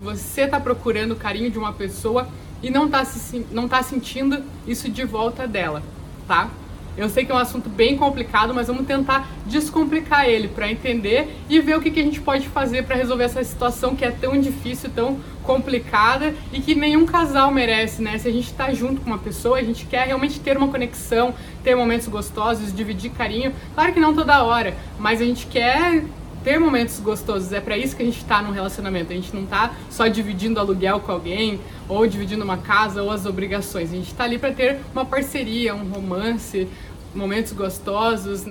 Você está procurando o carinho de uma pessoa e não está se, não tá sentindo isso de volta dela, tá? Eu sei que é um assunto bem complicado, mas vamos tentar descomplicar ele para entender e ver o que, que a gente pode fazer para resolver essa situação que é tão difícil, tão complicada e que nenhum casal merece, né? Se a gente está junto com uma pessoa, a gente quer realmente ter uma conexão, ter momentos gostosos, dividir carinho. Claro que não toda hora, mas a gente quer ter momentos gostosos. É para isso que a gente está num relacionamento. A gente não tá só dividindo aluguel com alguém, ou dividindo uma casa, ou as obrigações. A gente está ali para ter uma parceria, um romance, momentos gostosos.